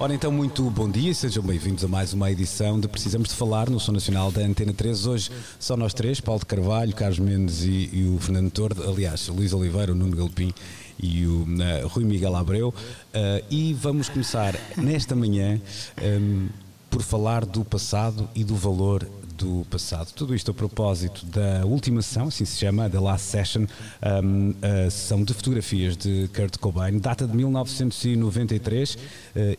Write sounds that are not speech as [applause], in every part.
Ora então, muito bom dia, sejam bem-vindos a mais uma edição de Precisamos de Falar no Som Nacional da Antena 3. Hoje só nós três, Paulo de Carvalho, Carlos Mendes e, e o Fernando Tordo, aliás, Luís Oliveira, o Nuno Galpim e o uh, Rui Miguel Abreu. Uh, e vamos começar nesta manhã um, por falar do passado e do valor do passado. Tudo isto a propósito da última sessão, assim se chama, The Last Session, um, a sessão de fotografias de Kurt Cobain, data de 1993 uh,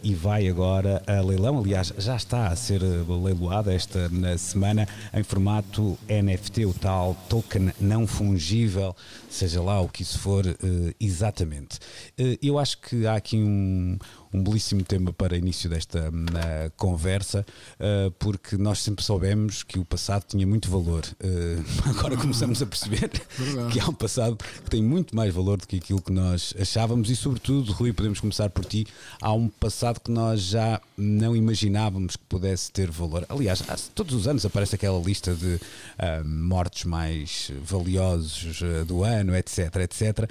e vai agora a leilão. Aliás, já está a ser leiloada esta semana em formato NFT, o tal token não fungível, seja lá o que isso for uh, exatamente. Uh, eu acho que há aqui um um belíssimo tema para início desta uh, conversa, uh, porque nós sempre soubemos que o passado tinha muito valor. Uh, [laughs] agora começamos a perceber que há um passado que tem muito mais valor do que aquilo que nós achávamos e, sobretudo, Rui, podemos começar por ti. Há um passado que nós já não imaginávamos que pudesse ter valor. Aliás, todos os anos aparece aquela lista de mortos mais valiosos do ano, etc, etc.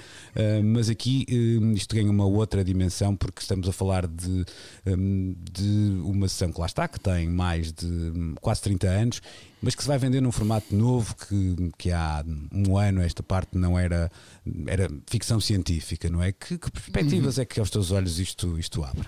mas aqui isto ganha uma outra dimensão porque estamos a falar falar de, hum, de uma sessão que lá está, que tem mais de hum, quase 30 anos, mas que se vai vender num formato novo que, que há um ano esta parte não era, era ficção científica, não é? Que, que perspectivas uhum. é que aos teus olhos isto, isto abre?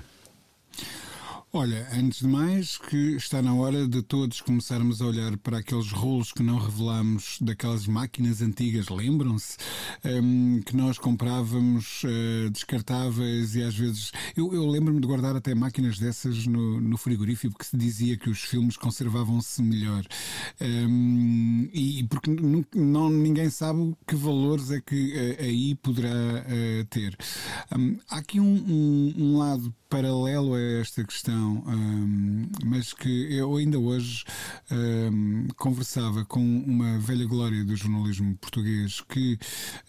Olha, antes de mais, que está na hora de todos começarmos a olhar para aqueles rolos que não revelamos daquelas máquinas antigas, lembram-se? Um, que nós comprávamos uh, descartáveis e às vezes. Eu, eu lembro-me de guardar até máquinas dessas no, no frigorífico porque se dizia que os filmes conservavam-se melhor. Um, e porque não, ninguém sabe que valores é que uh, aí poderá uh, ter. Um, há aqui um, um lado paralelo a esta questão, um, mas que eu ainda hoje um, conversava com uma velha glória do jornalismo português que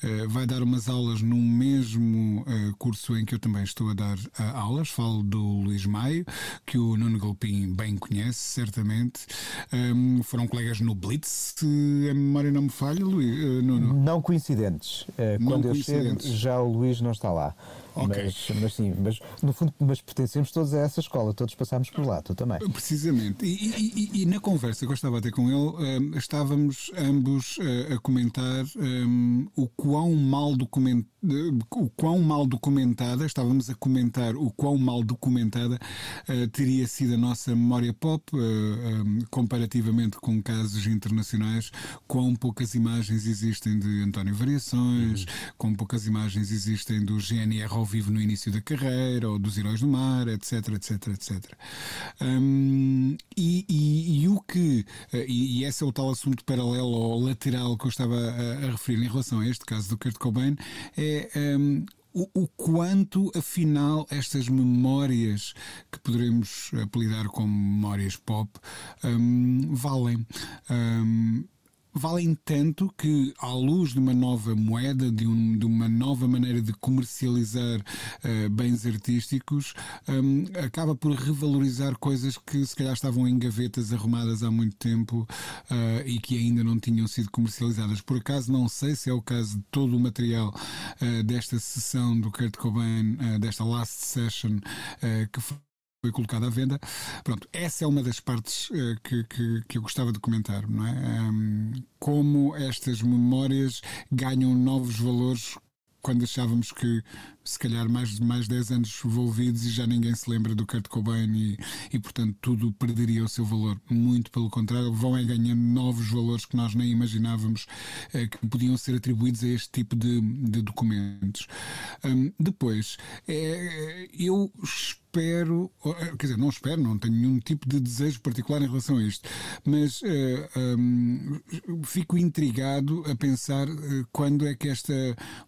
uh, vai dar umas aulas no mesmo uh, curso em que eu também estou a dar uh, aulas. Falo do Luís Maio, que o Nuno Galpim bem conhece, certamente. Um, foram colegas no Blitz, se a memória não me falha, Luís, Nuno. Não coincidentes. Não Quando coincidentes. eu chego, já o Luís não está lá. Okay. Mas, mas sim, mas no fundo mas pertencemos todos a essa escola, todos passámos por lá, tu também. Precisamente. E, e, e, na conversa que eu estava a ter com ele, um, estávamos ambos uh, a comentar um, o quão mal documentado o quão mal documentada, estávamos a comentar o quão mal documentada uh, teria sido a nossa memória pop, uh, um, comparativamente com casos internacionais, quão poucas imagens existem de António Variações, uhum. quão poucas imagens existem do GNR ao vivo no início da carreira, ou dos Heróis do Mar, etc, etc, etc. Um, e, e, e, o que, uh, e, e, esse é o tal assunto paralelo ou lateral que eu estava a, a referir em relação a este caso do Kurt Cobain, é um, o, o, quanto, afinal, estas memórias que poderemos apelidar como memórias pop um, valem. Um, valem tanto que, à luz de uma nova moeda, de, um, de uma nova maneira de comercializar uh, bens artísticos, um, acaba por revalorizar coisas que se calhar estavam em gavetas arrumadas há muito tempo uh, e que ainda não tinham sido comercializadas. Por acaso, não sei se é o caso de todo o material uh, desta sessão do Kurt Cobain, desta Last Session, que foi foi colocado à venda. Pronto, essa é uma das partes uh, que, que, que, eu gostava de comentar, não é? Um, como estas memórias ganham novos valores quando achávamos que se calhar mais de mais 10 anos envolvidos e já ninguém se lembra do Kurt Cobain e, e portanto tudo perderia o seu valor. Muito pelo contrário, vão é ganhando novos valores que nós nem imaginávamos eh, que podiam ser atribuídos a este tipo de, de documentos. Um, depois, é, eu espero, eh, quer dizer, não espero, não tenho nenhum tipo de desejo particular em relação a isto, mas uh, um, fico intrigado a pensar uh, quando é que esta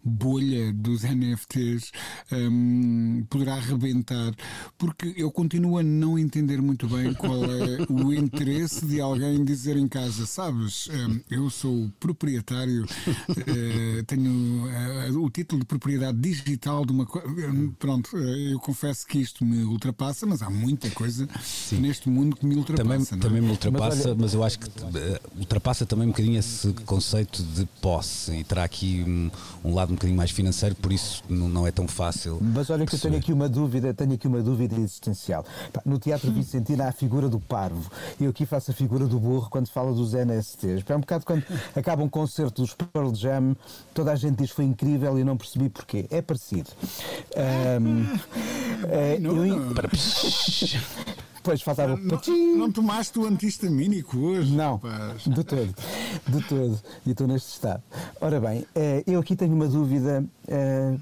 bolha dos NFTs um, poderá arrebentar, porque eu continuo a não entender muito bem qual é o [laughs] interesse de alguém dizer em casa, sabes, um, eu sou proprietário, uh, tenho o título de propriedade digital de uma coisa. Pronto, eu confesso que isto me ultrapassa, mas há muita coisa Sim. neste mundo que me ultrapassa. Também, é? também me ultrapassa, mas, olha... mas, eu acho que uh, ultrapassa também um bocadinho esse conceito de posse e terá aqui um, um lado um bocadinho mais financeiro, por isso não, não é tão fácil. Mas olha que eu tenho aqui uma dúvida, tenho aqui uma dúvida existencial. No Teatro Vicentino há a figura do parvo. Eu aqui faço a figura do burro quando se fala dos NSTs. É um bocado quando acaba um concerto dos Pearl Jam, toda a gente diz que foi incrível e não percebi porquê. É parecido. Um, é, Depois [laughs] faltava não, não, tomaste o antihistamínico hoje? Não, rapaz. de todo, de todo. E estou neste estado. Ora bem, eh, eu aqui tenho uma dúvida eh,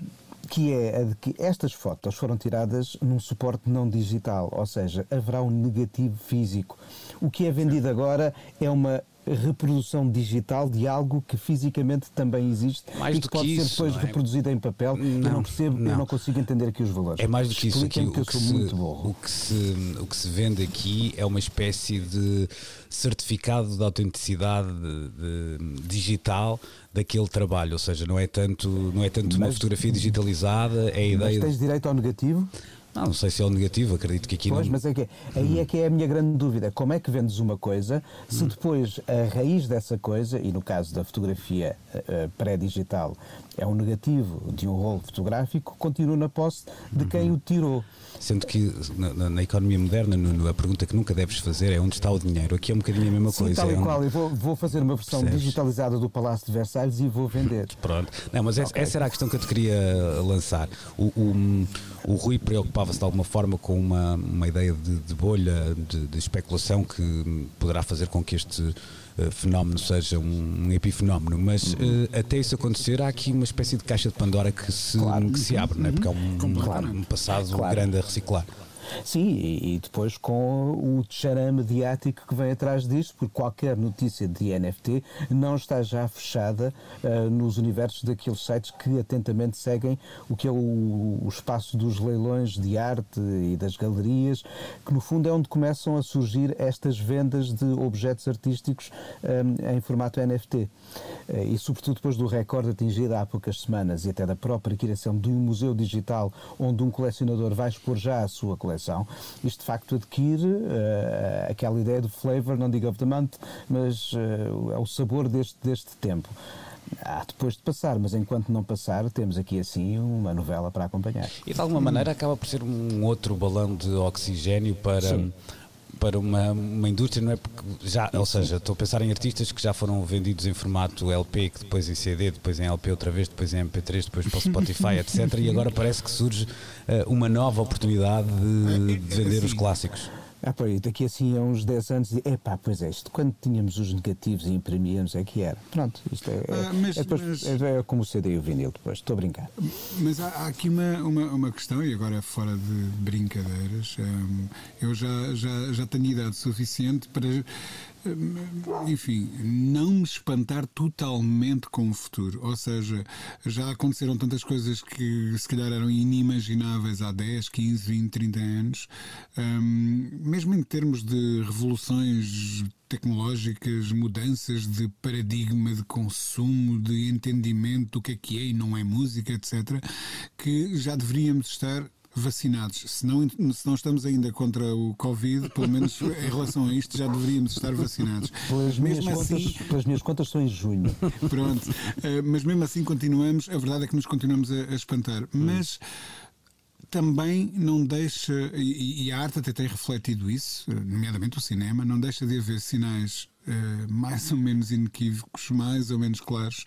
que é a de que estas fotos foram tiradas num suporte não digital, ou seja, haverá um negativo físico. O que é vendido agora é uma reprodução digital de algo que fisicamente também existe mais e que pode que ser depois é? reproduzido em papel. Não, eu não percebo, não. eu não consigo entender aqui os valores. É mais do que isso. Aqui, o, que se, o, que se, o que se vende aqui é uma espécie de certificado de autenticidade de, de, digital daquele trabalho, ou seja, não é tanto, não é tanto mas, uma fotografia digitalizada, é a ideia. Mas tens direito ao negativo? Não, não sei se é o negativo, acredito que aqui pois, não. mas é que, aí é que é a minha grande dúvida. Como é que vendes uma coisa se depois a raiz dessa coisa, e no caso da fotografia uh, pré-digital, é um negativo de um rolo fotográfico, continua na posse de quem uhum. o tirou. Sendo que na, na, economia moderna, Nuno, a pergunta que nunca deves fazer é onde está o dinheiro. Aqui é um bocadinho a mesma Sim, coisa. Tal e é qual, eu vou, vou, fazer uma versão Percebes? digitalizada do Palácio de Versalhes e vou vender. [laughs] Pronto. Não, mas okay. essa era a questão que eu te queria lançar. O, o, o Rui preocupava-se de alguma forma com uma, uma ideia de, de bolha, de, de especulação que poderá fazer com que este uh, fenómeno seja um, um epifenómeno, mas uh, até isso acontecer há aqui uma espécie de caixa de Pandora que se, claro. que se abre, uhum. não é? porque é um, claro. um passado claro. grande a reciclar. Sim, e, e, depois com o tcharã mediático que vem atrás disto, porque qualquer notícia de NFT não está já fechada uh, nos universos daqueles sites que atentamente seguem o que é o, o, espaço dos leilões de arte e das galerias, que no fundo é onde começam a surgir estas vendas de objetos artísticos um, eh, em formato NFT. Uh, eh, e sobretudo depois do recorde atingido há poucas semanas e até da própria criação de um museu digital onde um colecionador vai expor já a sua coleção coleção, isto de facto adquire uh, aquela ideia do flavor, não digo of the month, mas uh, é o sabor deste, deste tempo. Há depois de passar, mas enquanto não passar, temos aqui assim uma novela para acompanhar. E de alguma maneira acaba por ser um outro balão de oxigênio para. Sim para uma, uma indústria, não é? Porque já, ou seja, estou a pensar em artistas que já foram vendidos em formato LP, que depois em CD, depois em LP outra vez, depois em MP3, depois para o Spotify, [laughs] etc. E agora parece que surge uh, uma nova oportunidade de, de vender os clássicos. Ah, pois, daqui assim a uns 10 anos, epá, pois é, isto, quando tínhamos os negativos e imprimíamos é que era. Pronto, isto é, ah, mas, é, depois, mas, é, é, como o CD e o vinil depois, estou a brincar. Mas há, há aqui uma, uma, uma, questão, e agora fora de brincadeiras, hum, eu já, já, já tenho idade suficiente para enfim, não me espantar totalmente com o futuro. Ou seja, já aconteceram tantas coisas que se calhar eram inimagináveis há 10, 15, 20, 30 anos, um, mesmo em termos de revoluções tecnológicas, mudanças de paradigma de consumo, de entendimento do que é que é e não é música, etc., que já deveríamos estar vacinados. Se não, se não estamos ainda contra o Covid, pelo menos em relação a isto, já deveríamos estar vacinados. Pelas, mesmo minhas, assim, contas, pelas minhas contas são em junho. Pronto. Uh, mas mesmo assim continuamos, a verdade é que nos continuamos a, a espantar. Mas também não deixa, e, e, a arte até tem refletido isso, nomeadamente o cinema, não deixa de haver sinais uh, mais ou menos inequívocos, mais ou menos claros,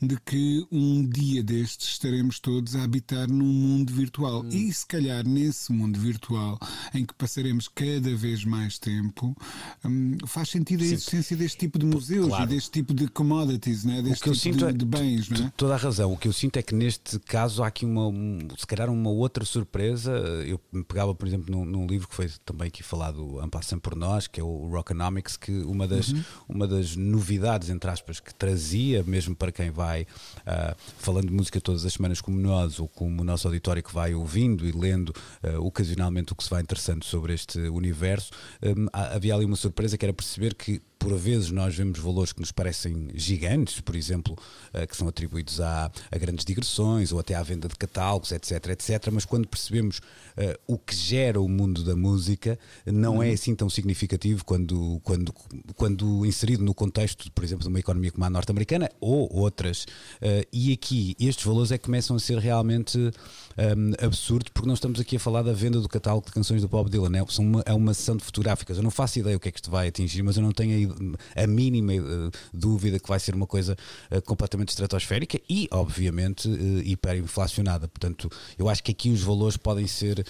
de que um dia destes estaremos todos a habitar num mundo virtual. Hum. E se calhar nesse mundo virtual, em que passaremos cada vez mais tempo, um, faz sentido a existência deste tipo de museus claro. e deste tipo de commodities, né? deste tipo de, é, de bens. Não é? Toda a razão. O que eu sinto é que neste caso há aqui uma, se calhar uma outra surpresa. Eu me pegava, por exemplo, num, num livro que foi também aqui falado, Ampassam por Nós, que é o Rockonomics, que uma das, uhum. Uma das novidades, entre aspas, que trazia, mesmo para quem vai uh, falando de música todas as semanas como nós, ou como o nosso auditório que vai ouvindo e lendo uh, ocasionalmente o que se vai interessando sobre este universo, um, havia ali uma surpresa que era perceber que por vezes nós vemos valores que nos parecem gigantes, por exemplo, uh, que são atribuídos a, a, grandes digressões ou até à venda de catálogos, etc, etc. Mas quando percebemos uh, o que gera o mundo da música, não é assim tão significativo quando, quando, quando inserido no contexto, por exemplo, de uma economia como a norte-americana ou outras. Uh, e aqui estes valores é que começam a ser realmente um, absurdos, porque não estamos aqui a falar da venda do catálogo de canções do Bob Dylan, é uma, é uma sessão de fotográficas. Eu não faço ideia o que é que isto vai atingir, mas eu não tenho a mínima uh, dúvida que vai ser uma coisa uh, completamente estratosférica e, obviamente, uh, hiperinflacionada. Portanto, eu acho que aqui os valores podem ser,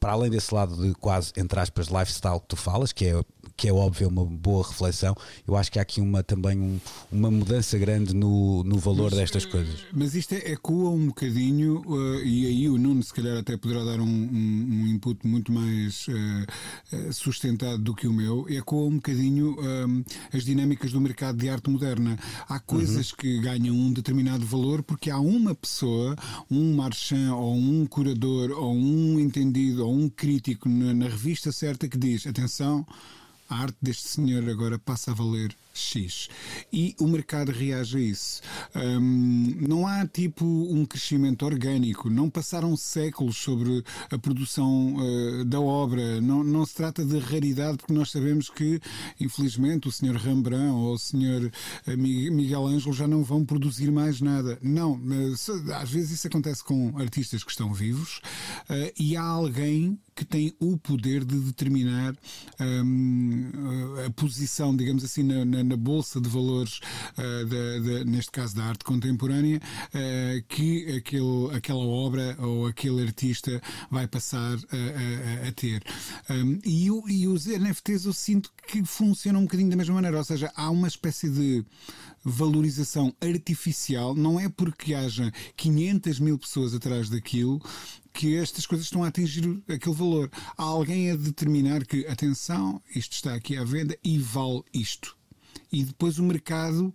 para além desse lado de quase, entre aspas, lifestyle que tu falas, que é que é óbvio uma boa reflexão. Eu acho que há aqui uma, também um, uma mudança grande no, no valor mas, destas coisas. Mas isto é, ecoa um bocadinho, uh, e aí o Nuno se calhar até poderá dar um, um, um input muito mais uh, sustentado do que o meu, ecoa um bocadinho as dinâmicas do mercado de arte moderna. Há coisas uhum. que ganham um determinado valor porque há uma pessoa, um marchand ou um curador ou um entendido ou um crítico na, na revista certa que diz: atenção a arte deste senhor agora passa a valer X. E o mercado reage a isso. Um, não há tipo um crescimento orgânico, não passaram séculos sobre a produção uh, da obra, não, não se trata de raridade, porque nós sabemos que, infelizmente, o senhor Rembrandt ou o senhor eh, Miguel Ângelo já não vão produzir mais nada. Não, às vezes isso acontece com artistas que estão vivos uh, e há alguém que tem o poder de determinar um, a posição, digamos assim, na, na, na bolsa de valores, uh, neste caso da arte contemporânea, uh, que aquele, aquela obra ou aquele artista vai passar a, a, a ter. Um, e, e os NFTs eu sinto que funcionam um bocadinho da mesma maneira, ou seja, há uma espécie de valorização artificial, não é porque haja 500 mil pessoas atrás daquilo que estas coisas estão a atingir aquele valor. Há alguém a determinar que, atenção, isto está aqui à venda e vale isto e depois o mercado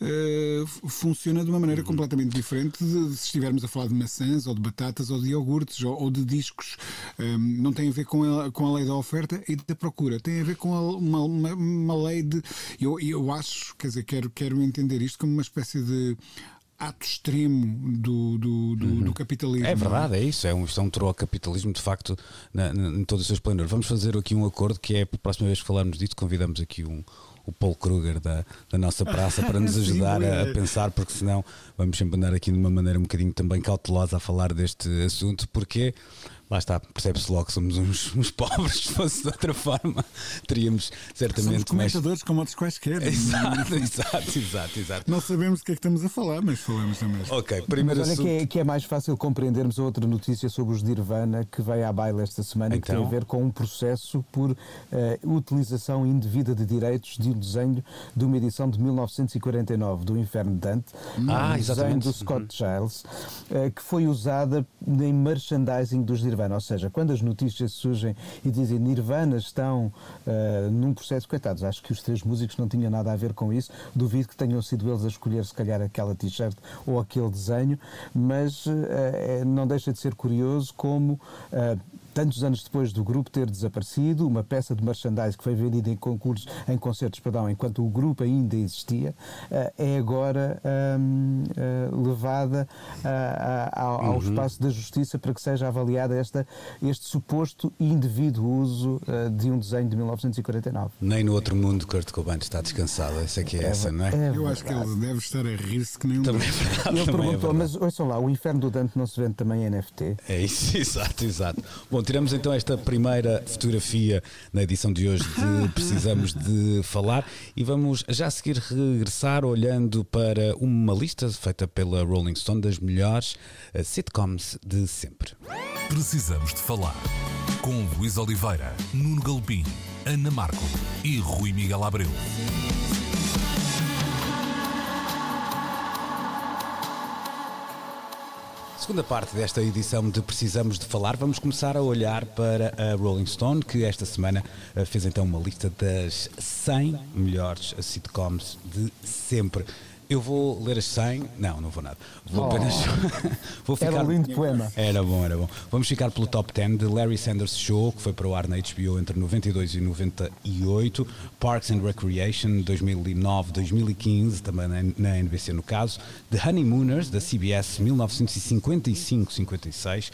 uh, funciona de uma maneira uhum. completamente diferente de, de, se estivermos a falar de maçãs ou de batatas ou de iogurtes ou, ou de discos. Um, ehm, não tem a ver com a, com a lei da oferta e da procura, tem a ver com a, uma, uma, uma, lei de. Eu, eu acho, quer dizer, quero, quero entender isto como uma espécie de ato extremo do, do, do, uhum. do, capitalismo. É verdade, é isso. É um, isto é um capitalismo de facto na, na, em todo o seu esplendor. Vamos fazer aqui um acordo que é a próxima vez que falarmos disto, convidamos aqui um, o Paul Kruger da, da nossa praça para nos [laughs] ajudar Sim, a, a, pensar, porque senão vamos sempre andar aqui de uma maneira um bocadinho também cautelosa a falar deste assunto, porque lá está, percebe-se logo que somos uns, [laughs] uns, pobres, se fosse de outra forma, teríamos certamente. Somos comentadores mais... como outros quaisquer. [laughs] Exato, exato, exato, exato. Não sabemos o que é que estamos a falar, mas falamos também. Ok, primeiro mas olha assunto... que, é, que é mais fácil compreendermos outra notícia sobre os Nirvana que veio à baila esta semana então? que tem a então? ver com um processo por uh, utilização indevida de direitos de um desenho de uma edição de 1949 do Inferno de Dante, ah, um desenho do Scott uhum. Giles, uh, que foi usada em merchandising dos Nirvana. Nirvana. Ou seja, quando as notícias surgem e dizem Nirvana estão uh, num processo, coitados, acho que os três músicos não tinham nada a ver com isso. Duvido que tenham sido eles a escolher, se calhar, aquela t-shirt ou aquele desenho, mas uh, não deixa de ser curioso como. Uh, tantos anos depois do grupo ter desaparecido, uma peça de merchandise que foi vendida em concursos, em concertos, perdão, enquanto o grupo ainda existia, eh, é agora um, eh, levada ao, ao uhum. espaço da justiça para que seja avaliada esta, este suposto indevido uso eh, de um desenho de 1949. Nem no outro mundo Kurt Cobain está descansado, essa é que é, é essa, não é? é Eu acho que ele deve estar a rir-se que nem um também é verdade, Ele também perguntou, é mas ouçam lá, o inferno do Dante não se vende também em NFT? É isso, [laughs] exato, exato. Bom, tiramos então esta primeira fotografia na edição de hoje de [laughs] Precisamos de Falar e vamos já a seguir regressar olhando para uma lista feita pela Rolling Stone das melhores eh, sitcoms de sempre. Precisamos de Falar com Luís Oliveira, Nuno Galpim, Ana Marco e Rui Miguel Abreu. Segunda parte desta edição de Precisamos de Falar, vamos começar a olhar para a Rolling Stone, que esta semana eh, fez então uma lista das 100 melhores sitcoms de sempre. Eu vou ler as 100. Não, não vou nada. Vou Oh. apenas. [laughs] vou Era um lindo poema. Era bom, era bom. Vamos ficar pelo top 10 de Larry Sanders Show, que foi para o ar na HBO entre 92 e 98. Parks and Recreation, 2009, 2015, também na, na NBC no caso. The Honeymooners, da CBS, 1955-56. Uh,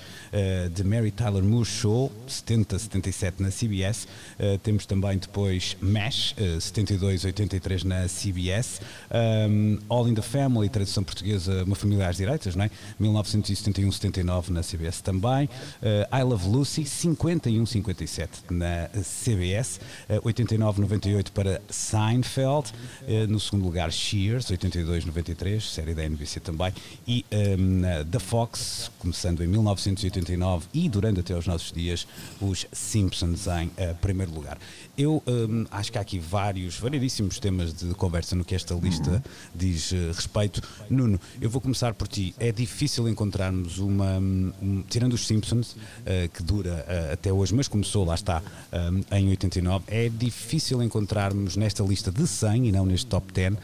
The Mary Tyler Moore Show, 70-77 na CBS. Uh, temos também depois MASH, uh, 72-83 na CBS. Um, All in the Family, tradução portuguesa, Uma Família às Direitas, não é? 1971-79 na CBS também. Uh, I Love Lucy, 51-57 na CBS. Uh, 89-98 para Seinfeld. Uh, no segundo lugar, Cheers, 82-93, série da NBC também. E um, uh, The Fox, começando em 1989 e durando até aos nossos dias, os Simpsons em uh, primeiro lugar. Eu um, acho que há aqui vários, variedíssimos temas de conversa no que esta lista diz uh, respeito. Nuno, eu vou começar por ti. É difícil encontrarmos uma. Um, tirando os Simpsons, uh, que dura uh, até hoje, mas começou, lá está, um, em 89, é difícil encontrarmos nesta lista de 100 e não neste top 10 uh,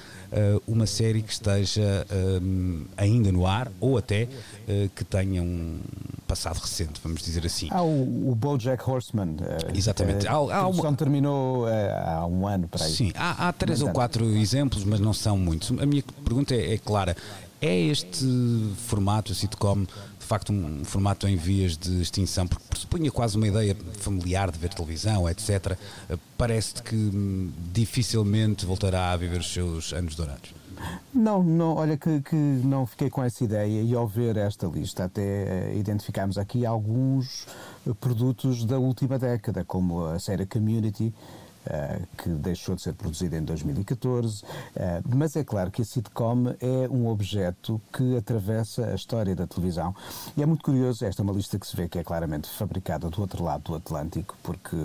uma série que esteja um, ainda no ar ou até uh, que tenha um passado recente, vamos dizer assim. Há o, o Bojack Horseman. eh, Exatamente. eh, Há- há a uma- terminou eh, há um ano para aí. Sim, há, há três ou quatro exemplos, mas não são muitos. A minha pergunta é, é clara: é este formato, a sitcom, de facto um formato em vias de extinção? Porque pressupunha quase uma ideia familiar de ver televisão, etc. Eh, Parece-te que hum, dificilmente voltará a viver os seus anos dourados. Não, não, olha que, que não fiquei com essa ideia e ao ver esta lista até eh, identificámos aqui alguns eh, produtos da última década, como a série Community, que deixou de ser produzida em 2014, eh, mas é claro que a sitcom é um objeto que atravessa a história da televisão. E é muito curioso, esta é uma lista que se vê que é claramente fabricada do outro lado do Atlântico, porque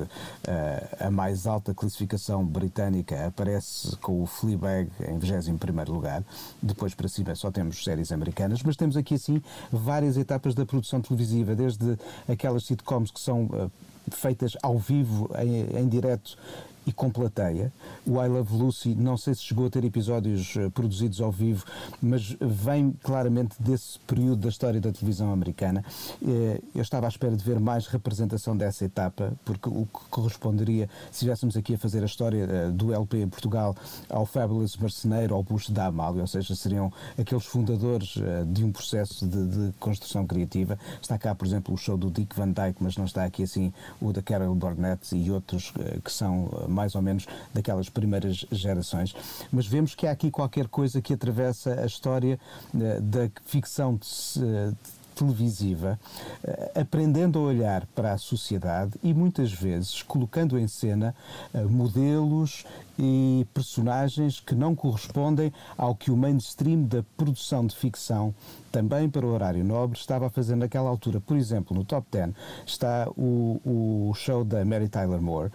eh, a mais alta classificação britânica aparece com o Fleabag em 21º lugar, depois para cima só temos séries americanas, mas temos aqui assim várias etapas da produção televisiva, desde aquelas sitcoms que são eh, feitas ao vivo, em, em direto e com plateia. O I Love Lucy, não sei se chegou a ter episódios eh, produzidos ao vivo, mas vem claramente desse período da história da televisão americana. Eh, eu estava à espera de ver mais representação dessa etapa, porque o que corresponderia, se estivéssemos aqui a fazer a história eh, do LP em Portugal, ao Fabulous Marceneiro, ao Busto da Amália, ou seja, seriam aqueles fundadores de um processo de, de construção criativa. Está cá, por exemplo, o show do Dick Van Dyke, mas não está aqui assim o da Carol Burnett e outros que são mais ou menos daquelas primeiras gerações. Mas vemos que há aqui qualquer coisa que atravessa a história eh, da ficção de- eh, televisiva, eh, aprendendo a olhar para a sociedade e muitas vezes colocando em cena eh, modelos e personagens que não correspondem ao que o mainstream da produção de ficção, também para o horário nobre, estava a fazer naquela altura. Por exemplo, no top 10 está o, o show da Mary Tyler Moore,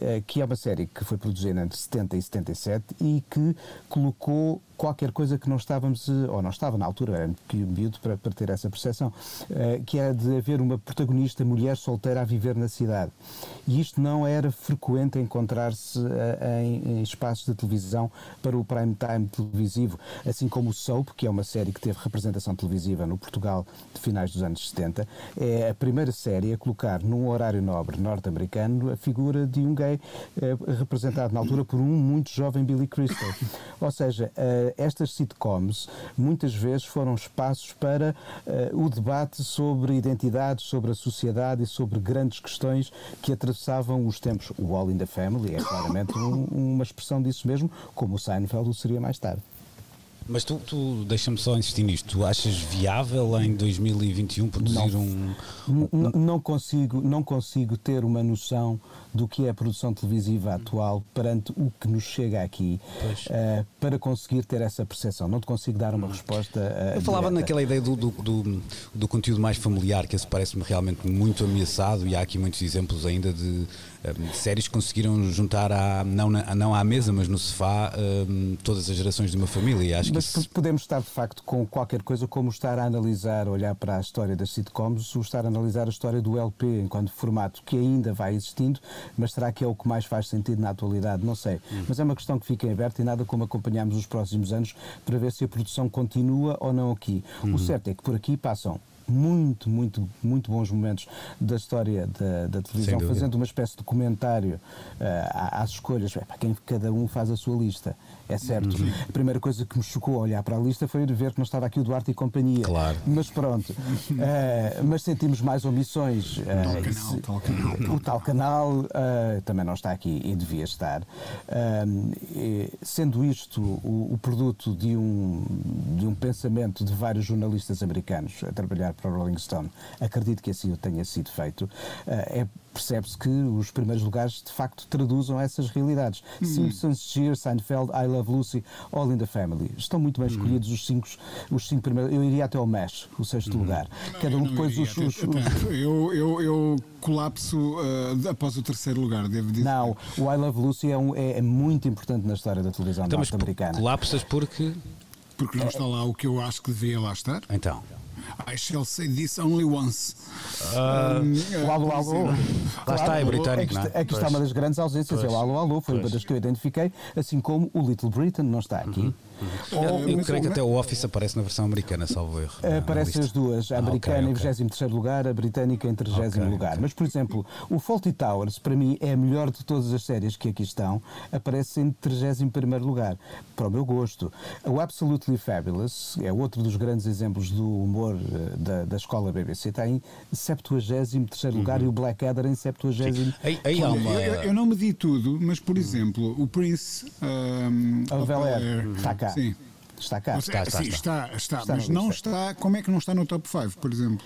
eh, que é uma série que foi produzida entre 70 e 77 e que colocou qualquer coisa que não estávamos, ou não estava na altura, era muito miúdo para, para ter essa percepção, eh, que era de haver uma protagonista mulher solteira a viver na cidade. E isto não era frequente encontrar-se eh, em, espaços de televisão para o prime time televisivo, assim como o Soap, que é uma série que teve representação televisiva no Portugal de finais dos anos 70, é a primeira série a colocar num horário nobre norte-americano a figura de um gay eh, representado na altura por um muito jovem Billy Crystal. Ou seja, estas sitcoms muitas vezes foram espaços para o debate sobre identidades, sobre a sociedade e sobre grandes questões que atravessavam os tempos. O All in the Family é claramente um- uma expressão disso mesmo, como o Seinfeld o seria mais tarde. Mas tu, tu deixa-me só insistir nisto. Tu achas viável em 2021 produzir um. N- n- Não consigo, não consigo ter uma noção do que é a produção televisiva atual perante o que nos chega aqui eh, para conseguir ter essa percepção. Não te consigo dar uma resposta. eh, Eu falava direta. naquela ideia do, do, do, do conteúdo mais familiar, que esse parece-me realmente muito ameaçado, e há aqui muitos exemplos ainda de, eh, de séries que conseguiram juntar, à, não, na- não à mesa, mas no sofá, eh, todas as gerações de uma família. Acho Mas isso- podemos estar de facto com qualquer coisa como estar a analisar, olhar para a história das sitcoms, ou estar a analisar a história do LP enquanto formato que ainda vai existindo, mas será que é o que mais faz sentido na atualidade? Não sei. Mas é uma questão que fica em aberto e nada como acompanharmos os próximos anos para ver se a produção continua ou não aqui. O certo é que por aqui passam muito, muito, muito bons momentos da história da, da televisão, fazendo uma espécie de comentário ah, às escolhas. Para quem cada um faz a sua lista, é certo. A primeira coisa que me chocou ao olhar para a lista foi de ver que não estava aqui o Duarte e companhia. Claro. Mas pronto. Ah, [laughs] mas sentimos mais omissões. ah, Tal canal, se- tal canal. o tal canal ah, também não está aqui e devia estar. E, sendo isto o, o produto de um, de um pensamento de vários jornalistas americanos a trabalhar para o Rolling Stone, acredito que assim o tenha sido feito, é percebe-se que os primeiros lugares de facto traduzam essas realidades. Simpsons, Cheers, Seinfeld, I Love Lucy, All in the Family. Estão muito bem escolhidos os cinco, os cinco primeiros. Eu iria até ao MASH, o sexto lugar. Cada um não depois os, os- eu, eu, eu colapso ah, após o terceiro lugar, devo dizer. Não, o I Love Lucy é, um- é- é muito importante na história da televisão Então, norte-americana. colapsas porque. Porque não está lá o que eu acho que devia lá estar. Então. I shall say this only once. O Alô Alô. Lá está, é britânico, Aqui, não é? está- aqui está Pois. uma das grandes ausências. É o Alô Alô, foi uma Pois. das que eu identifiquei, assim como o Little Britain não está aqui. Eu, eu mas creio que o- até o Office aparece na versão americana, salvo erro. na Aparecem as duas, a Ah, americana ok, em ok. 23 lugar, a britânica em 30 Ok, lugar. Mas, por exemplo, o Faulty Towers, para mim, é a melhor de todas as séries que aqui estão, aparece em 31 lugar, para o meu gosto. O Absolutely Fabulous é outro dos grandes exemplos do humor eh, da, da escola BBC, está em 73 lugar e o Blackadder em 70 Aí, aí há Olha, uma. eu, eu não medi tudo, mas por exemplo, o Prince um, O of Bel Air está cá. Sim. Está cá. Ou seja, está, sim, está. está, está, Está mas não lista. está. Como é que não está no top 5, por exemplo?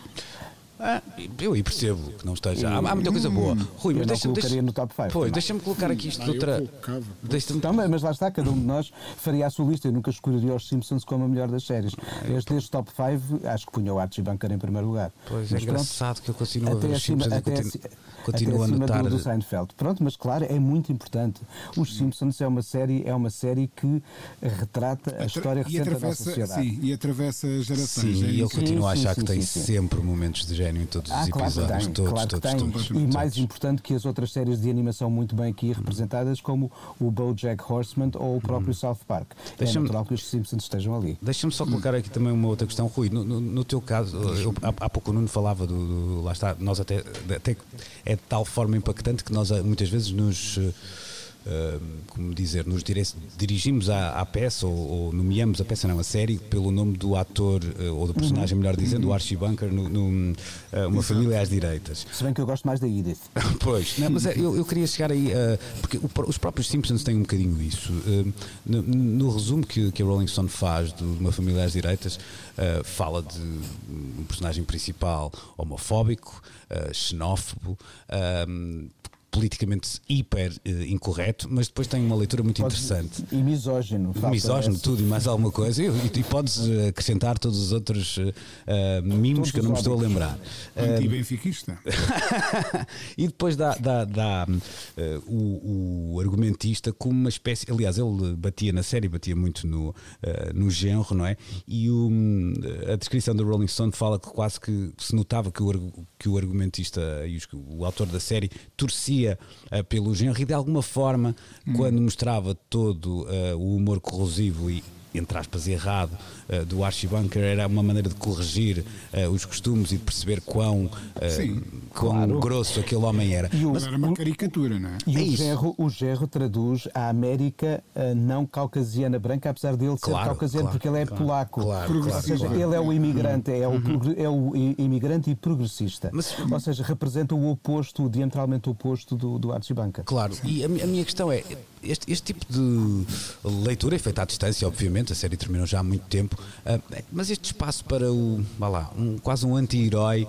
Ah, eu aí percebo que não esteja. Há, há muita coisa boa. Rui, Eu mas deixa-me. colocaria no top five Pois, também. deixa-me colocar aqui isto Ah, de eu outra. colocava. Deixa-me Então, mas lá está, cada um de nós faria a sua lista. Eu nunca escolheria os Simpsons como a melhor das séries. Este, este top 5, acho que punha o Archie Bunker em primeiro lugar. Pois é Mas pronto, engraçado que eu continuo a ver até os acima, Simpsons e até, continuo, aci- continuo até a notar. do, do Seinfeld. Pronto, mas claro, é muito importante. Os Simpsons é uma série, é uma série que retrata a história e recente da nossa sociedade. sim, e atravessa gerações. Sim, é e eu continuo a achar sim, que tem sim, sim. sempre momentos de gênio em todos Ah, os claro episódios. tem, todos, claro que todos, tem. todos, E mais todos. importante que as outras séries de animação muito bem aqui representadas, como o BoJack Horseman ou o próprio South Park. É natural que os Simpsons estejam ali. Deixa-me só colocar aqui também uma outra questão, Rui. No, no- no teu caso, eu- há, há pouco o Nuno falava do, do- Lá está, nós até, até. É de tal forma impactante que nós ah, muitas vezes nos. Eh, eh, como dizer, nos dire- dirigimos à, à peça ou, ou nomeamos a peça, não, a série, pelo nome do ator eh, ou do personagem, melhor dizendo, o Archie Bunker, no, no, eh, Uma Família às Direitas. Se bem que eu gosto mais da Edith. [laughs] Pois, não, mas é, eu, eu queria chegar aí, eh, porque os próprios Simpsons têm um bocadinho isso. Eh, no, no resumo que, que a Rolling Stone faz de uma família às direitas, eh, fala de um personagem principal homofóbico, eh, xenófobo. Politicamente hiper eh, incorreto, mas depois tem uma leitura muito Pode- interessante. E misógino. Misógino, tudo e mais alguma coisa. E, e podes eh, acrescentar todos os outros eh, mimos Todos que eu não me estou a lembrar. Anti-benfiquista. [laughs] e depois dá, dá, dá, eh, o, o argumentista como uma espécie. Aliás, ele batia na série, batia muito no, eh, no genro, não é? E o, a descrição do Rolling Stone fala que quase que se notava que o, que o argumentista e os- o autor da série torcia eh, pelo genro e de alguma forma, quando mostrava todo eh, o humor corrosivo e entre aspas, errado eh, do Archie Bunker era uma maneira de corrigir eh, os costumes e de perceber quão, eh, Sim, quão claro. grosso aquele homem era. E o, Mas era uma caricatura, não é? e É o, isso. gerro, o gerro traduz a América não caucasiana branca, apesar dele ser Claro, caucasiano, claro, porque ele é claro, polaco. claro, Ou claro, seja, claro. ele é o imigrante, é o, progre- é o imigrante e progressista. Mas- Ou seja, representa o oposto, o diametralmente oposto do, do. Claro, e a, a minha questão é: este, este tipo de leitura é feita à distância, obviamente, a série terminou já há muito tempo, uh, mas este espaço para o, vá lá, um, quase um anti-herói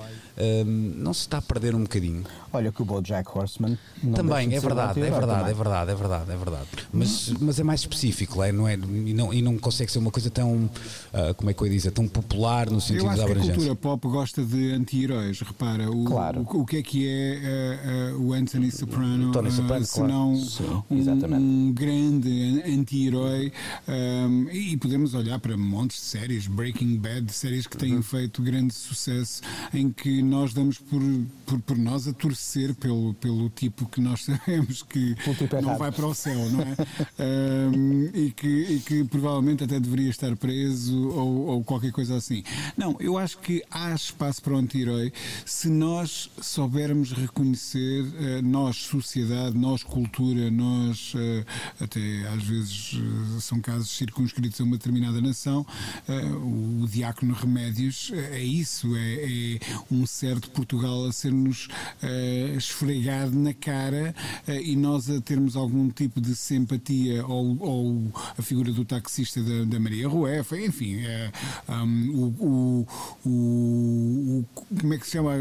não se está a perder um bocadinho. Olha que o BoJack Horseman também é verdade, é verdade, é verdade, é verdade, é verdade. Mas, mas é mais específico, é, não é? E não, e não consegue ser uma coisa tão, uh, como é que eu ia dizer, tão popular no sentido eu acho da abrangência. Que a cultura pop gosta de anti-heróis, repara. O, claro. o, o, que é que é uh, uh, o Anthony Soprano? Tony Soprano, se não Sim, um, um, grande anti-herói. Um, e podemos olhar para montes de séries, Breaking Bad, séries que têm uhum. feito grande sucesso, em que nós damos por, por, por nós a torcer pelo, pelo tipo que nós [laughs] sabemos que tipo não vai para o céu, não é? um, e, que, e que provavelmente até deveria estar preso ou, ou qualquer coisa assim. Não, eu acho que há espaço para o anti-herói se nós soubermos reconhecer, uh, nós, sociedade, nós, cultura, nós, uh, até às vezes uh, são casos circunscritos a uma determinada nação, o Diácono Remédios é isso, é, é um certo Portugal a ser-nos uh, esfregado na cara uh, e nós a termos algum tipo de simpatia ou, ou a figura do taxista da, da Maria Ruefa, enfim, uh, um, o, o, o, como é que se chama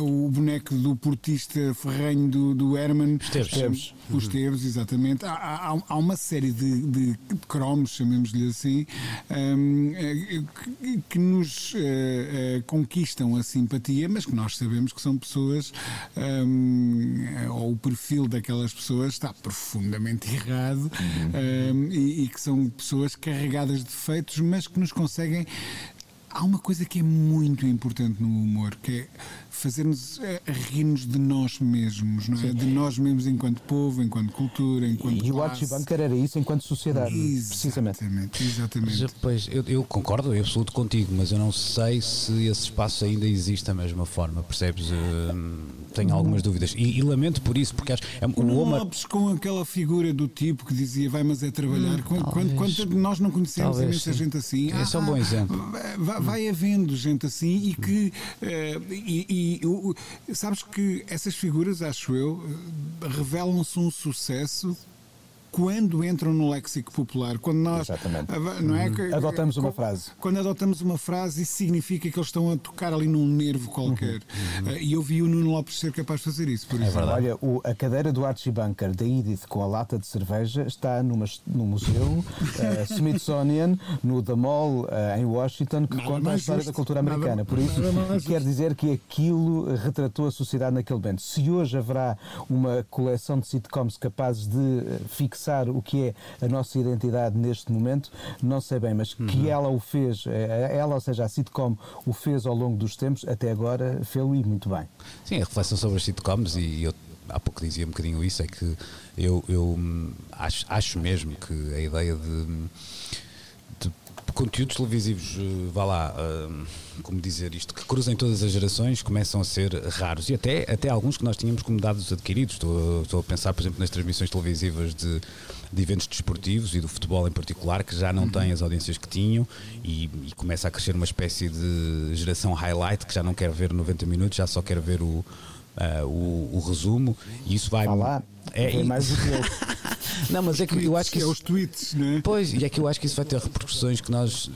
o boneco do portista ferranho do, do Herman Esteves. Os Esteves, exatamente. Há, há, há, uma série de, de, de cromos, chamemos-lhe assim, um, que, que, nos conquistam a simpatia, mas que nós sabemos que são pessoas, um, ou o perfil daquelas pessoas está profundamente [laughs] errado uhum. um, e, e que são pessoas carregadas de defeitos, mas que nos conseguem há uma coisa que é muito importante no humor, que é fazer-nos eh, rir-nos de nós mesmos, não é? De nós mesmos enquanto povo, enquanto cultura, enquanto E o Archie Bunker era isso enquanto sociedade, exatamente, precisamente. Exatamente. Mas, pois, eu, eu concordo, eu absoluto contigo, mas eu não sei se esse espaço ainda existe da mesma forma, percebes? tenho algumas dúvidas. E, e, lamento por isso, porque acho é, o não Omar... com aquela figura do tipo que dizia vai, mas é trabalhar. Hum, quando, quando, nós não conhecemos talvez, imensa sim. gente assim. Esse ah, é um bom ah, exemplo. Vai, vai havendo gente assim e que. Uh, e, e sabes que essas figuras, acho eu, revelam-se um sucesso quando entram no léxico popular, quando nós Exatamente. não é, uhum. adotamos uma frase. Quando adotamos uma frase, isso significa que eles estão a tocar ali num nervo qualquer. Uhum. Uh, e eu vi o Nuno Lopes ser capaz de fazer isso, por é exemplo. Verdade. Olha, o, a cadeira do Archie Bunker da Edith com a lata de cerveja está numa, no museu uh, [laughs] Smithsonian, no The Mall uh, em Washington, que Nada conta a história justo. da cultura americana. Nada, por isso, quer dizer que aquilo retratou a sociedade naquele momento. Se hoje haverá uma coleção de sitcoms capazes de fixar fixar o que é a nossa identidade neste momento, não sei bem, mas uhum. que ela o fez, eh, ela, ou seja, a sitcom o fez ao longo dos tempos, até agora fez-o e muito bem. Sim, a reflexão sobre as sitcoms, e eu há pouco dizia um bocadinho isso, é que eu, eu hum, acho, acho mesmo que a ideia de conteúdos televisivos, eh, vá lá, uh, como dizer isto, que cruzem todas as gerações, começam a ser raros. E até, até alguns que nós tínhamos como dados adquiridos. Estou, estou a pensar, por exemplo, nas transmissões televisivas de, de eventos desportivos e do futebol em particular, que já não uhum. têm as audiências que tinham e, e, começa a crescer uma espécie de geração highlight que já não quer ver 90 minutos, já só quer ver o, uh, o, o, resumo. E isso vai. Falar. É, é mais do que eu. [laughs] Não, mas é que eu acho que. É isso, é os tweets, né? Pois, e é que eu acho que isso vai ter repercussões que nós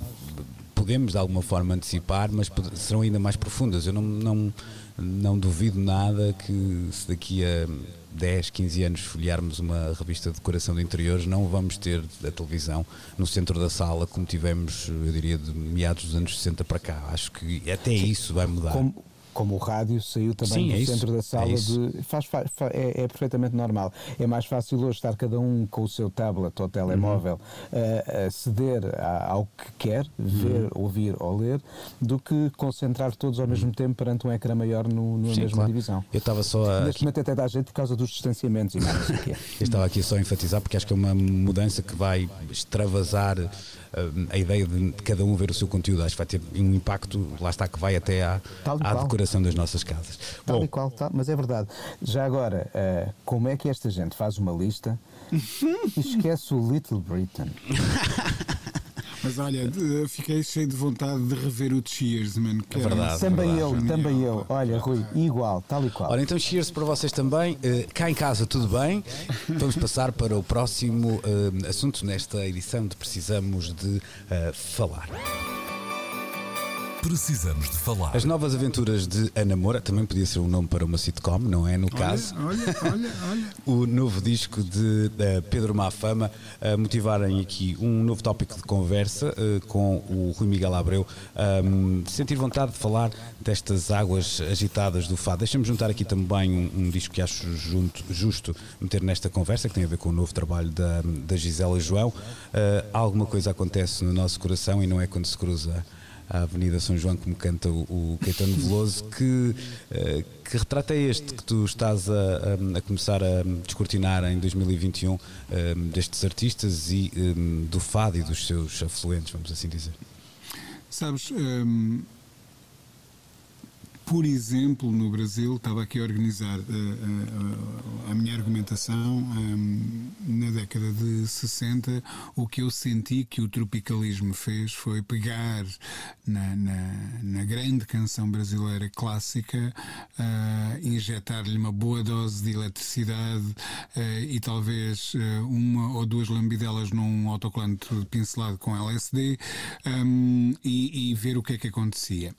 podemos de alguma forma antecipar, mas serão ainda mais profundas. Eu não, não, não duvido nada que se daqui a 10, 15 anos folhearmos uma revista de decoração de interiores, não vamos ter a televisão no centro da sala como tivemos, eu diria, de meados dos anos 60 para cá. Acho que até isso vai mudar. Como como o rádio saiu também Sim, do é centro isso, da sala é de. Faz, faz, é, é, perfeitamente normal. É mais fácil hoje estar cada um com o seu tablet ou telemóvel uhum. a, a, ceder a, ao que quer, ver, uhum. ouvir ou ler, do que concentrar todos ao mesmo uhum. tempo perante um ecrã maior no, na mesma claro. divisão. Eu estava só a. Neste momento até dá jeito por causa dos distanciamentos e sei o quê. [laughs] Eu estava aqui só a enfatizar porque acho que é uma mudança que vai extravasar a ideia de cada um ver o seu conteúdo. Acho que vai ter um impacto, lá está, que vai até à, à decoração das nossas casas. Tal Bom, e qual, tal, mas é verdade. Já agora, uh, como é que esta gente faz uma lista e esquece o Little Britain? [laughs] Mas olha, de- fiquei cheio de vontade de rever o Cheers, mano. que É verdade, Também verdade. eu, genial, também eu. Olha, Rui, igual, tal e qual. Ora, então cheers para vocês também. Eh, cá em casa, tudo bem? Vamos passar para o próximo eh, assunto nesta edição de Precisamos de eh, Falar. Precisamos de falar. As novas aventuras de Ana Moura, também podia ser um nome para uma sitcom, não é? No caso. Olha, olha, olha. [laughs] o novo disco de eh, Pedro Mafama a motivarem aqui um novo tópico de conversa eh, com o Rui Miguel Abreu. Ahm, sentir vontade de falar destas águas agitadas do fado. Deixa-me juntar aqui também um, um disco que acho junto- justo meter nesta conversa, que tem a ver com o novo trabalho da, da Gisela João. Ah, alguma coisa acontece no nosso coração e não é quando se cruza a Avenida São João, como canta o, Caetano Veloso, que, eh, que retrato é este que tu estás a, a- começar a descortinar em 2021 eh, destes artistas e eh, do fado e dos seus afluentes, vamos assim dizer? Sabes, por exemplo, no Brasil, estava aqui a organizar eh, eh, a minha argumentação hum, na década de 60. O que eu senti que o tropicalismo fez foi pegar na, na, na grande canção brasileira clássica, ah, injetar-lhe uma boa dose de eletricidade eh, e talvez eh, uma ou duas lambidelas num autocolante pincelado com LSD hum, e, e ver o que é que acontecia.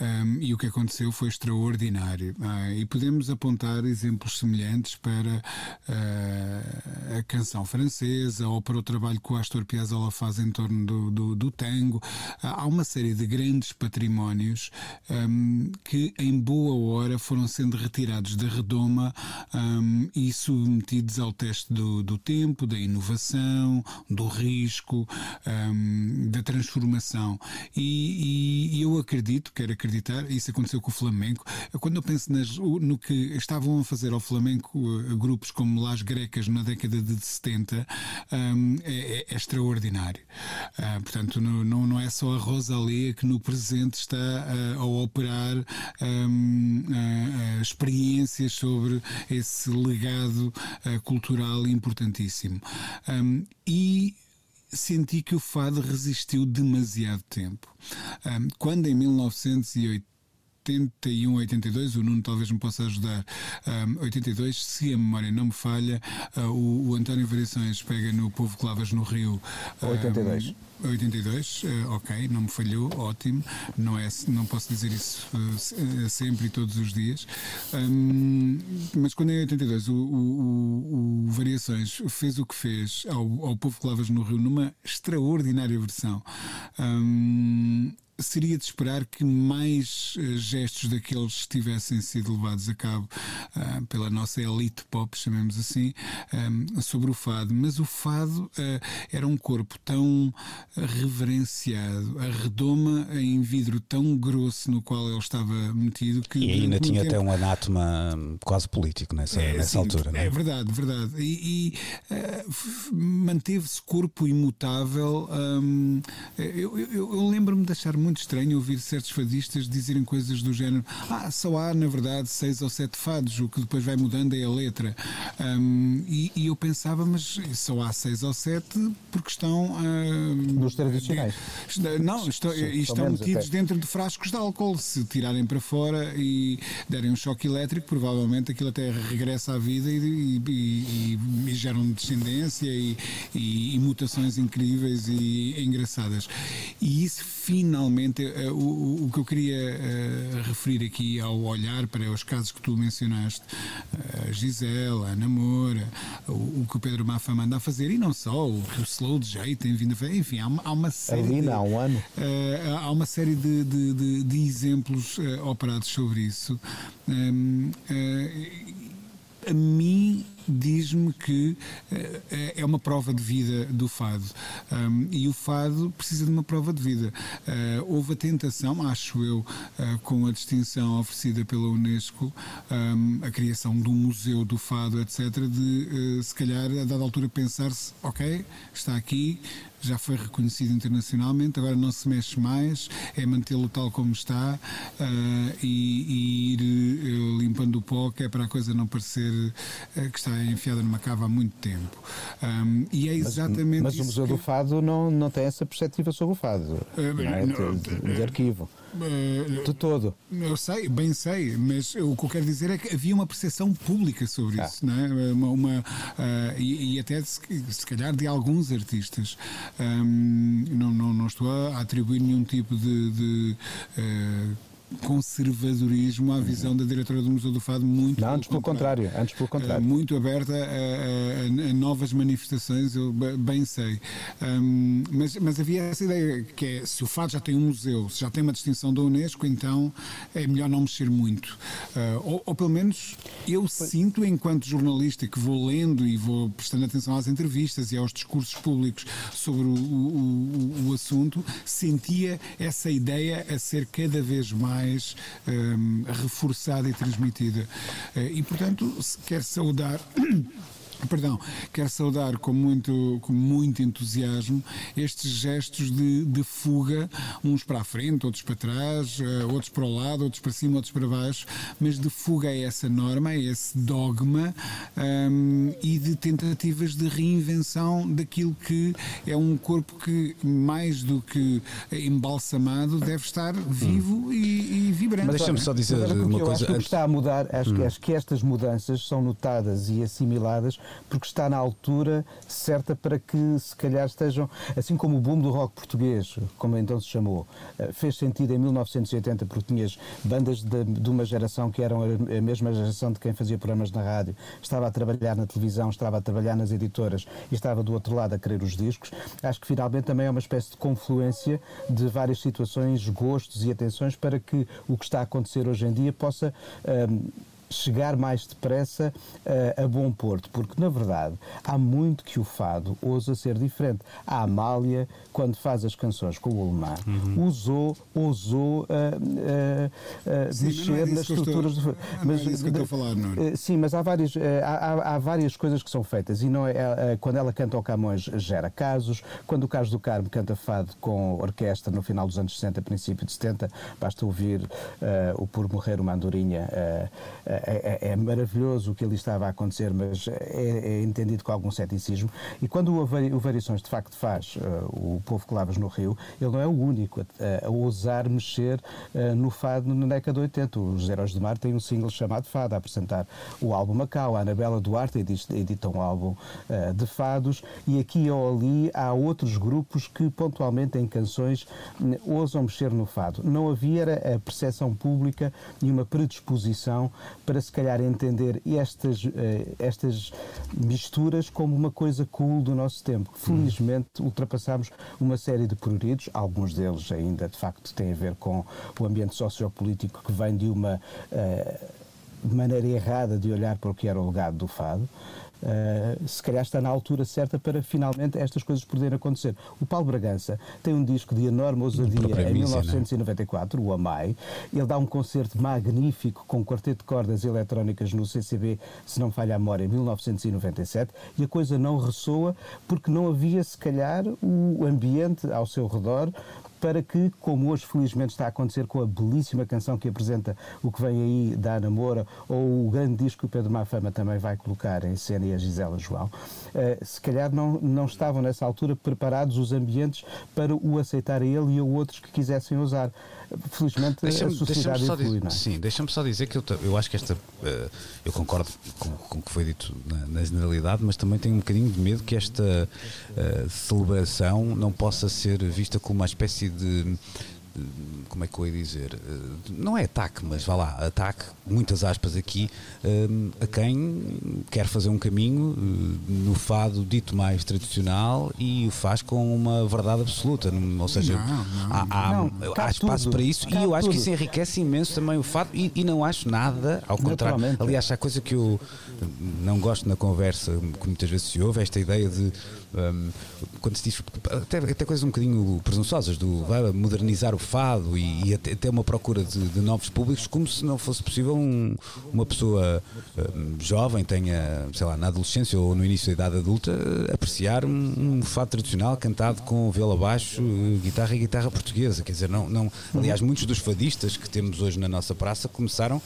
Hum, e o que aconteceu foi extraordinário. Ah, e podemos apontar exemplos semelhantes para ah, a canção francesa ou para o trabalho que o Astor Piazzolla faz em torno do, do, do tango. Ah, há uma série de grandes patrimónios hum, que, em boa hora, foram sendo retirados da redoma hum, e submetidos ao teste do, do tempo, da inovação, do risco, hum, da transformação. E, e eu acredito, quero acreditar, isso aconteceu com o Flamengo. Quando eu penso nas- no que estavam a fazer ao Flamengo eh, grupos como Las Grecas na década de 70, hum, é, é- é extraordinário. Ah, portanto, não, não é só a Rosalia que no presente está ah, a operar ah, ah, experiências sobre esse legado ah, cultural importantíssimo. Hum, e senti que o fado resistiu demasiado tempo. Hum, quando em 1980 81, 82, o Nuno talvez me possa ajudar. Um, 82, se a memória não me falha, uh, o, o António Variações pega no Povo que Lavas no Rio. um, 82. 82, uh, ok, não me falhou, ótimo. Não, é, não posso dizer isso uh, uh, sempre e todos os dias. Um, mas quando em 82 o, o, o- Variações fez o que fez ao, ao Povo que Lavas no Rio numa extraordinária versão. Um, seria de esperar que mais eh, gestos daqueles tivessem sido levados a cabo ah, pela nossa elite pop, chamemos assim, ah, sobre o fado. Mas o fado ah, era um corpo tão reverenciado, a redoma em vidro tão grosso no qual ele estava metido que. E ainda tinha muito até tempo- um anátoma quase político nessa, nessa sim, altura, não é é? verdade, verdade. E, e, f- manteve-se corpo imutável. eu eu- eu- eu lembro-me de achar muito estranho ouvir certos fadistas dizerem coisas do género: Ah, só há, na verdade, seis ou sete fados, o que depois vai mudando é a letra. Hum, e, e eu pensava, mas só há seis ou sete porque estão. hum, Dos tradicionais. de- não, estão, Sim, e estão metidos até. dentro de frascos de álcool. Se tirarem para fora e derem um choque elétrico, provavelmente aquilo até regressa à vida e, e, e, geram descendência e mutações incríveis e engraçadas. E isso finalmente eh, o, o- o que eu queria eh, referir aqui ao olhar para os casos que tu mencionaste, eh, a Gisela, a Ana Moura, o, o que o Pedro Mafa manda a fazer, e não só, o que o Slow DJ tem vindo a fazer, enfim, há uma, há uma série. Ali de- há um ano. há uma série de, de- de- de exemplos operados sobre isso. Eh, a mim diz-me que eh, é uma prova de vida do fado Hum, e o fado precisa de uma prova de vida. Eh, houve a tentação, acho eu, eh, com a distinção oferecida pela Unesco, hum, a criação de um museu do fado, etc., de eh, se calhar a dada altura pensar-se, ok, está aqui, já foi reconhecido internacionalmente, agora não se mexe mais, é mantê-lo tal como está ah, e, e ir eh, pano do pó, que é para a coisa não parecer uh, que está enfiada numa cava há muito tempo. Um, e é exatamente Mas, mas o Museu que... do Fado não, não tem essa perspectiva sobre o Fado, uh, não é? não, de, de, arquivo. de todo. Eu sei, bem sei, mas o que eu quero dizer é que havia uma percepção pública sobre ah. isso, não é? Uma, uma e, e, até se, se, calhar de alguns artistas. Um, não, não, não estou a atribuir nenhum tipo de, de conservadorismo à visão da diretora do Museu do Fado muito não, antes pelo contrário, contrário. antes pelo contrário. Muito aberta a, a, a novas manifestações eu bem sei. Um, mas, mas havia essa ideia que é se o Fado já tem um museu se já tem uma distinção da Unesco então é melhor não mexer muito. Uh, ou, ou, pelo menos eu pois. sinto enquanto jornalista que vou lendo e vou prestando atenção às entrevistas e aos discursos públicos sobre o, o, o, o assunto sentia essa ideia a ser cada vez mais mais um, reforçada e transmitida. Eh, e, portanto, quer saudar Perdão, quero saudar com muito, com muito entusiasmo estes gestos de, de fuga, uns para a frente, outros para trás, uh, outros para o lado, outros para cima, outros para baixo, mas de fuga a essa norma, a esse dogma um, e de tentativas de reinvenção daquilo que é um corpo que, mais do que embalsamado, deve estar vivo hum. e, e, vibrante. Mas deixa-me só dizer uma coisa. Acho que o que está a mudar, acho, hum. que, acho que estas mudanças são notadas e assimiladas porque está na altura certa para que se calhar estejam, assim como o boom do rock português, como então se chamou, eh, fez sentido em 1980 porque tinhas bandas de, de uma geração que eram a mesma geração de quem fazia programas na rádio, estava a trabalhar na televisão, estava a trabalhar nas editoras e estava do outro lado a querer os discos. Acho que finalmente também é uma espécie de confluência de várias situações, gostos e atenções para que o que está a acontecer hoje em dia possa. Um, chegar mais depressa uh, a bom porto, porque na verdade há muito que o fado ousa ser diferente. A Amália, quando faz as canções com o Alemã, uhum. usou, ousou uh, uh, sim, mexer é nas estruturas estou, mas, é isso que estou a falar, não é? Sim, mas há várias, há, há, várias coisas que são feitas e não é, quando ela canta ao Camões gera casos, quando o Carlos do Carmo canta fado com orquestra no final dos anos 60, princípio de 70, basta ouvir o Por Morrer uma Andorinha é, é, é, maravilhoso o que ali estava a acontecer, mas é, é entendido com algum ceticismo. E quando o, o Variações de facto faz uh, o Povo que Lavas no Rio, ele não é o único a, a ousar mexer uh, no fado na década de 80. Os Heróis do Mar têm um single chamado Fado, a apresentar o álbum Macau. A Anabela Duarte edita um álbum uh, de fados e aqui ou ali há outros grupos que pontualmente em canções ousam mexer no fado. Não havia a percepção pública e uma predisposição para se calhar entender estas, eh, estas misturas como uma coisa cool do nosso tempo. Felizmente ultrapassámos uma série de pruridos, alguns deles ainda de facto têm a ver com o ambiente sociopolítico que vem de uma uh, maneira errada de olhar para o que era o legado do fado. Uh, se calhar está na altura certa para finalmente estas coisas poderem acontecer. O Paulo Bragança tem um disco de enorme ousadia em 1994, o Amai. Ele dá um concerto magnífico com um quarteto de cordas eletrónicas no CCB, se não falha a memória, em 1997, e a coisa não ressoa porque não havia, se calhar, o ambiente ao seu redor para que, como hoje felizmente está a acontecer com a belíssima canção que apresenta o que vem aí da Ana Moura, ou o grande disco que o Pedro Mafama também vai colocar em cena e a Gisela João, uh, se calhar não, não estavam nessa altura preparados os ambientes para o aceitar a ele e a outros que quisessem usar felizmente deixa a sociedade deixa evolui, é? Sim, deixa-me só dizer que eu, eu acho que esta uh, eu concordo com, com o que foi dito na, na, generalidade, mas também tenho um bocadinho de medo que esta uh, celebração não possa ser vista como uma espécie de como é que eu ia dizer? Eh, não é ataque, mas vá lá, ataque, muitas aspas aqui, eh, a quem quer fazer um caminho eh, no fado dito mais tradicional e o faz com uma verdade absoluta. Ou seja, não, não, há, há, não, há espaço tudo, para isso e eu acho tudo. que isso enriquece imenso também o fado e, e não acho nada, ao contrário. Aliás, há coisa que eu não gosto na conversa, que muitas vezes se ouve, esta ideia de um, quando se diz até, até, coisas um bocadinho presunçosas do vai modernizar o fado e, e até, até, uma procura de, de, novos públicos, como se não fosse possível um, uma pessoa um, jovem tenha, sei lá, na adolescência ou no início da idade adulta, apreciar um, um fado tradicional cantado com viola baixo, guitarra e guitarra portuguesa. Quer dizer, não, não, aliás, muitos dos fadistas que temos hoje na nossa praça começaram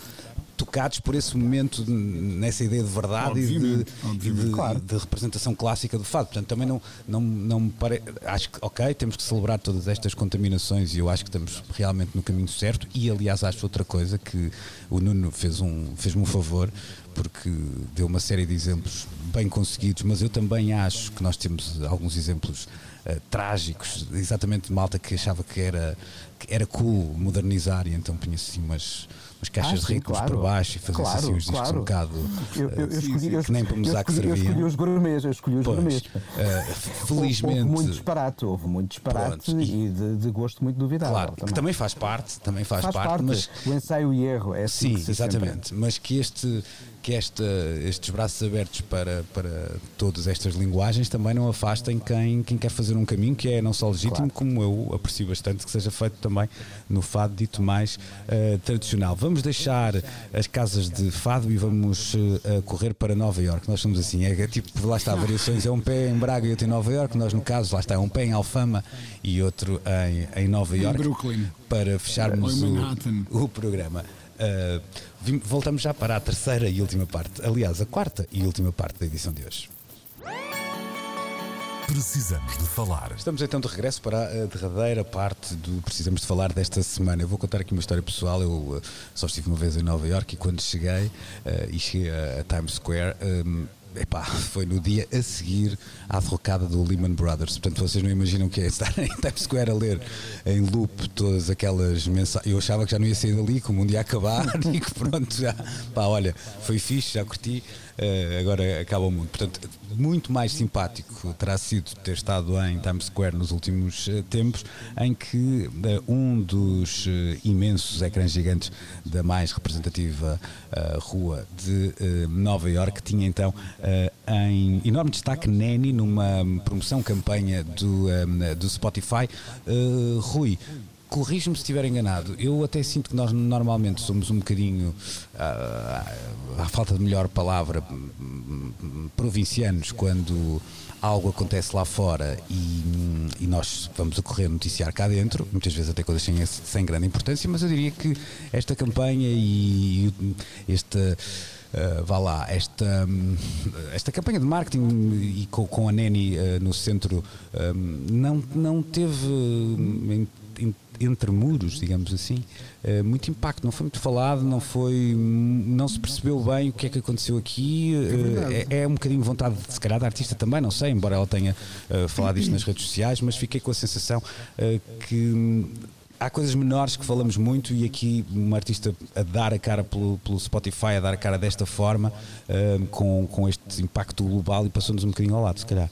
tocados por esse momento nessa ideia de verdade obviamente, e, de, e de, claro. de, representação clássica do fado. Portanto, também não, não, não me parece. Acho que, ok, temos que celebrar todas estas contaminações e eu acho que estamos realmente no caminho certo. E, aliás, acho outra coisa que o Nuno fez um, fez-me um favor porque deu uma série de exemplos bem conseguidos, mas eu também acho que nós temos alguns exemplos uh, trágicos, exatamente de malta que achava que era, que era cool modernizar e então punha-se assim umas umas caixas ah, sim, ricas claro. por baixo e fazer claro, assim os discos claro. um bocado eu, eu, eu escolhi, uh, que nem para que serviam. Eu escolhi os gourmets, eu escolhi os gourmets. Uh, felizmente. Houve muito disparate, houve muito disparate Pronto, e, de, de, gosto muito duvidável. Claro, também. que também faz parte, também faz, faz parte, parte, mas o ensaio e erro é assim Sim, exatamente, sempre. mas que este que esta, estes braços abertos para, para todas estas linguagens também não afastem quem, quem quer fazer um caminho que é não só legítimo, claro. como eu aprecio bastante que seja feito também no fado dito mais uh, tradicional. Vamos deixar as casas de fado e vamos uh, correr para Nova York. Nós somos assim, é, é tipo, lá está, variações, é um pé em Braga e outro em Nova York. Nós, no caso, lá está, é um pé em Alfama e outro em, em Nova York. Em Brooklyn. Para fecharmos o, o programa. Uh, voltamos já para a terceira e última parte, aliás, a quarta e última parte da edição de hoje. Precisamos de falar. Estamos então de regresso para a derradeira parte do Precisamos de Falar desta semana. Eu vou contar aqui uma história pessoal. Eu uh, só estive uma vez em Nova York e quando cheguei uh, e cheguei a, Times Square. Um, epá, foi no dia a seguir à derrocada do Lehman Brothers. Portanto, vocês não imaginam o que é estar [laughs] em Times Square a ler em loop todas aquelas mensagens. Eu achava que já não ia sair dali, como um dia acabar [laughs] e que pronto, já, pá, olha, foi fixe, já curti. Uh, agora acaba o mundo. Portanto, muito mais simpático terá sido ter estado em Times Square nos últimos uh, tempos, em que uh, um dos imensos ecrãs gigantes da mais representativa rua de Nova York tinha então em enorme destaque Neni numa promoção campanha do, do Spotify. Rui, corrijo-me se estiver enganado, eu até sinto que nós normalmente somos um bocadinho, uh, à falta de melhor palavra, provincianos quando algo acontece lá fora e, e, nós vamos a correr noticiar cá dentro, muitas vezes até coisas sem, sem grande importância, mas eu diria que esta campanha e esta. Uh, vá lá, esta, esta campanha de marketing e com, com a Neni uh, no centro uh, não, não teve entre muros, digamos assim, eh, muito impacto. Não foi muito falado, não foi, não se percebeu bem o que é que aconteceu aqui. É, é, é um bocadinho vontade, se calhar, da artista também, não sei, embora ela tenha uh, falado isto nas redes sociais, mas fiquei com a sensação que há coisas menores que falamos muito e aqui uma artista a dar a cara pelo, pelo Spotify, a dar a cara desta forma, com, com este impacto global e passou-nos um bocadinho ao lado, se calhar.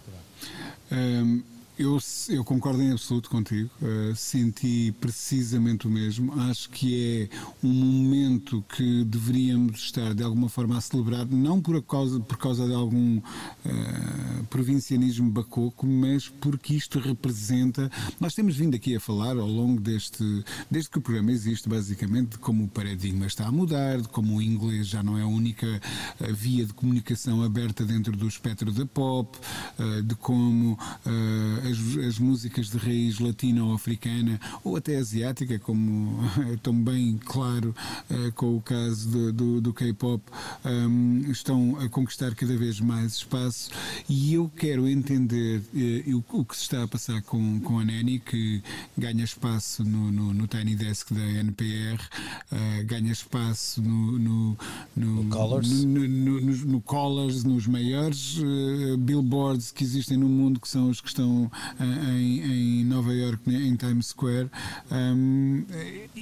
Um, eu, eu concordo em absoluto contigo. Uh, senti precisamente o mesmo. Acho que é um momento que deveríamos estar de alguma forma a celebrar, não por causa, por causa de algum uh, provincianismo bacoco, mas porque isto representa. Nós temos vindo aqui a falar ao longo deste. desde que o programa existe, basicamente, de como o paradigma está a mudar, de como o inglês já não é a única uh, via de comunicação aberta dentro do espectro da pop, de como as, as músicas de raiz latino ou africana ou até asiática, como [laughs] é tão bem claro uh, com o caso do, do, do K-pop, um, estão a conquistar cada vez mais espaço. E eu quero entender uh, o, o, que se está a passar com, com a Nani, que ganha espaço no, no, no Tiny Desk da NPR, uh, ganha espaço no, no, no, no Colors, no, no, no, Colors nos maiores billboards que existem no mundo, que são os que estão em, em Nova York, né, em Times Square, um,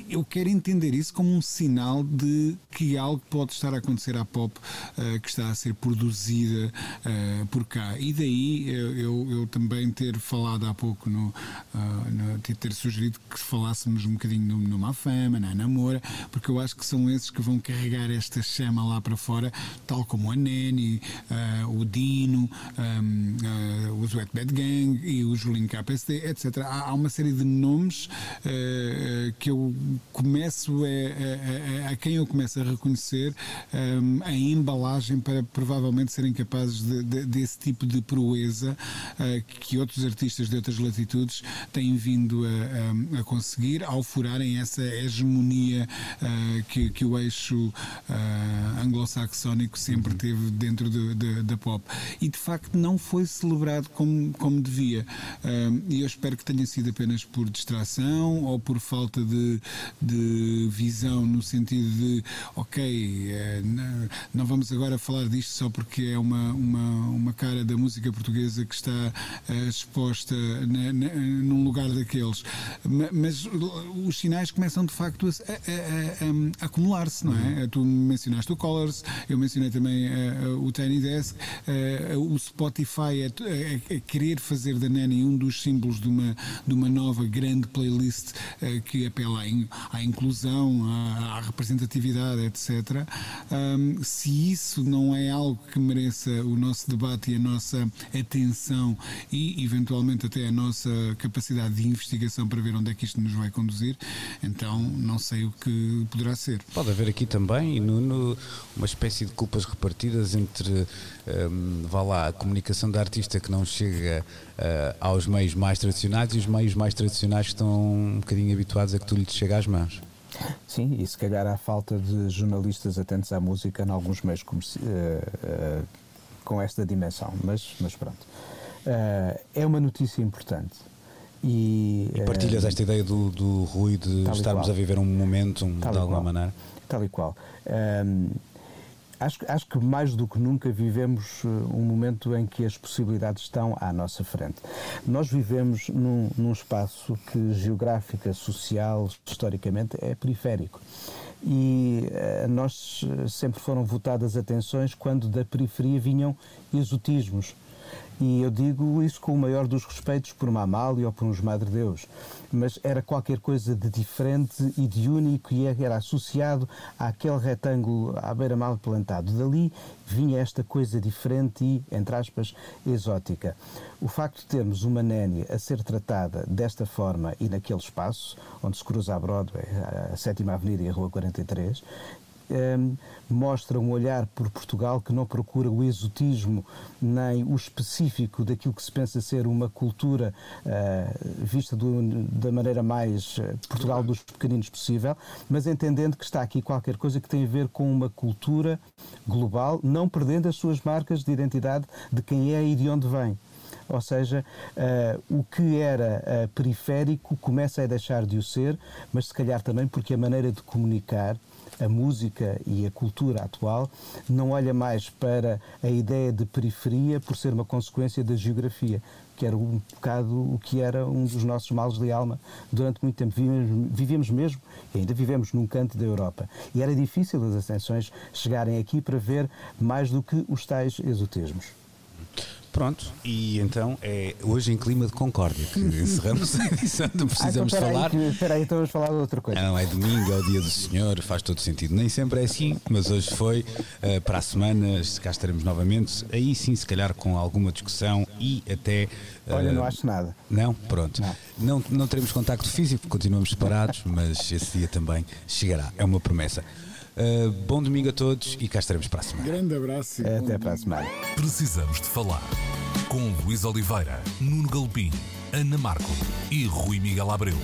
eu quero entender isso como um sinal de que algo pode estar a acontecer à pop uh, que está a ser produzida uh, por cá. E daí eu, eu, também ter falado há pouco, no, uh, no, ter sugerido que falássemos um bocadinho no, no Fama, na Namora, porque eu acho que são esses que vão carregar esta chama lá para fora, tal como a Neni, o Dino, um, os Wet Bad Gang o Julinho KPSD, etc. Há, há uma série de nomes uh, que eu começo a, a, a, quem eu começo a reconhecer um, a embalagem para provavelmente serem capazes de, de, desse tipo de proeza uh, que outros artistas de outras latitudes têm vindo a, a conseguir ao furarem essa hegemonia uh, que, que, o eixo anglo-saxónico sempre uhum. teve dentro de, de, da pop. E de facto não foi celebrado como, como devia. E eu espero que tenha sido apenas por distração ou por falta de, de visão no sentido de, ok, eh, não vamos agora falar disto só porque é uma, uma, uma cara da música portuguesa que está eh, exposta na, na, num lugar daqueles. Mas os sinais começam de facto a, a, a, a acumular-se, não é? Uhum. Tu mencionaste o Colors, eu mencionei também uh, o Tiny Desk, o Spotify é, querer fazer da Nanny um dos símbolos de uma, de uma nova grande playlist uh, que apela à, à inclusão, à, à, representatividade, etc. Um, se isso não é algo que mereça o nosso debate e a nossa atenção e, eventualmente, até a nossa capacidade de investigação para ver onde é que isto nos vai conduzir, então não sei o que poderá ser. Pode haver aqui também, Nuno, uma espécie de culpas repartidas entre um, vá lá, a comunicação da artista que não chega uh, aos meios mais tradicionais e os meios mais tradicionais estão um bocadinho habituados a que tudo lhe chegue às mãos. Sim, e se calhar há falta de jornalistas atentos à música em alguns meios uh, uh, com esta dimensão, mas, mas pronto. Uh, é uma notícia importante. E, e partilhas esta ideia do, do Rui de estarmos a viver um momento de alguma maneira? Tal e qual. Um, Acho, acho que mais do que nunca vivemos eh, um momento em que as possibilidades estão à nossa frente. Nós vivemos num, num espaço que geográfica, social, historicamente é periférico. E uh, nós eh, sempre foram votadas atenções quando da periferia vinham exotismos e eu digo isso com o maior dos respeitos por uma Amália ou por uns Madre Deus. Mas era qualquer coisa de diferente e de único e era associado àquele retângulo à beira-mar plantado. Dali vinha esta coisa diferente e, entre aspas, exótica. O facto de termos uma nénia a ser tratada desta forma e naquele espaço, onde se cruza a Broadway, a 7 Avenida e a Rua 43, um, ehm, mostra um olhar por Portugal que não procura o exotismo nem o específico daquilo que se pensa ser uma cultura uh, vista do, da maneira mais uh, Portugal dos pequeninos possível, mas entendendo que está aqui qualquer coisa que tem a ver com uma cultura global, não perdendo as suas marcas de identidade de quem é e de onde vem. Ou seja, uh, o que era uh, periférico começa a deixar de o ser, mas se calhar também porque a maneira de comunicar a música e a cultura atual não olha mais para a ideia de periferia por ser uma consequência da geografia, que era um bocado o que era um dos nossos males de alma durante muito tempo. Vivíamos, vivíamos mesmo, e ainda vivemos num canto da Europa. E era difícil as atenções chegarem aqui para ver mais do que os tais exotismos. Pronto, e então é hoje em clima de concórdia que encerramos a edição de Precisamos ah, então, Falar. Espera aí, então vamos falar de outra coisa. Não, é domingo, é o dia do Senhor, faz todo sentido. Nem sempre é assim, mas hoje foi. Uh, para a semana cá estaremos novamente. Aí sim, se calhar com alguma discussão e até. Uh, Olha, não acho nada. Não? Pronto. Não. não, não teremos contacto físico, continuamos separados, [laughs] mas esse dia também chegará. É uma promessa. Uh, bom domingo a todos e cá estaremos para a semana. Grande abraço. E Até para a semana. Precisamos de falar com Luís Oliveira, Nuno Galpim, Ana Marco e Rui Miguel Abreu.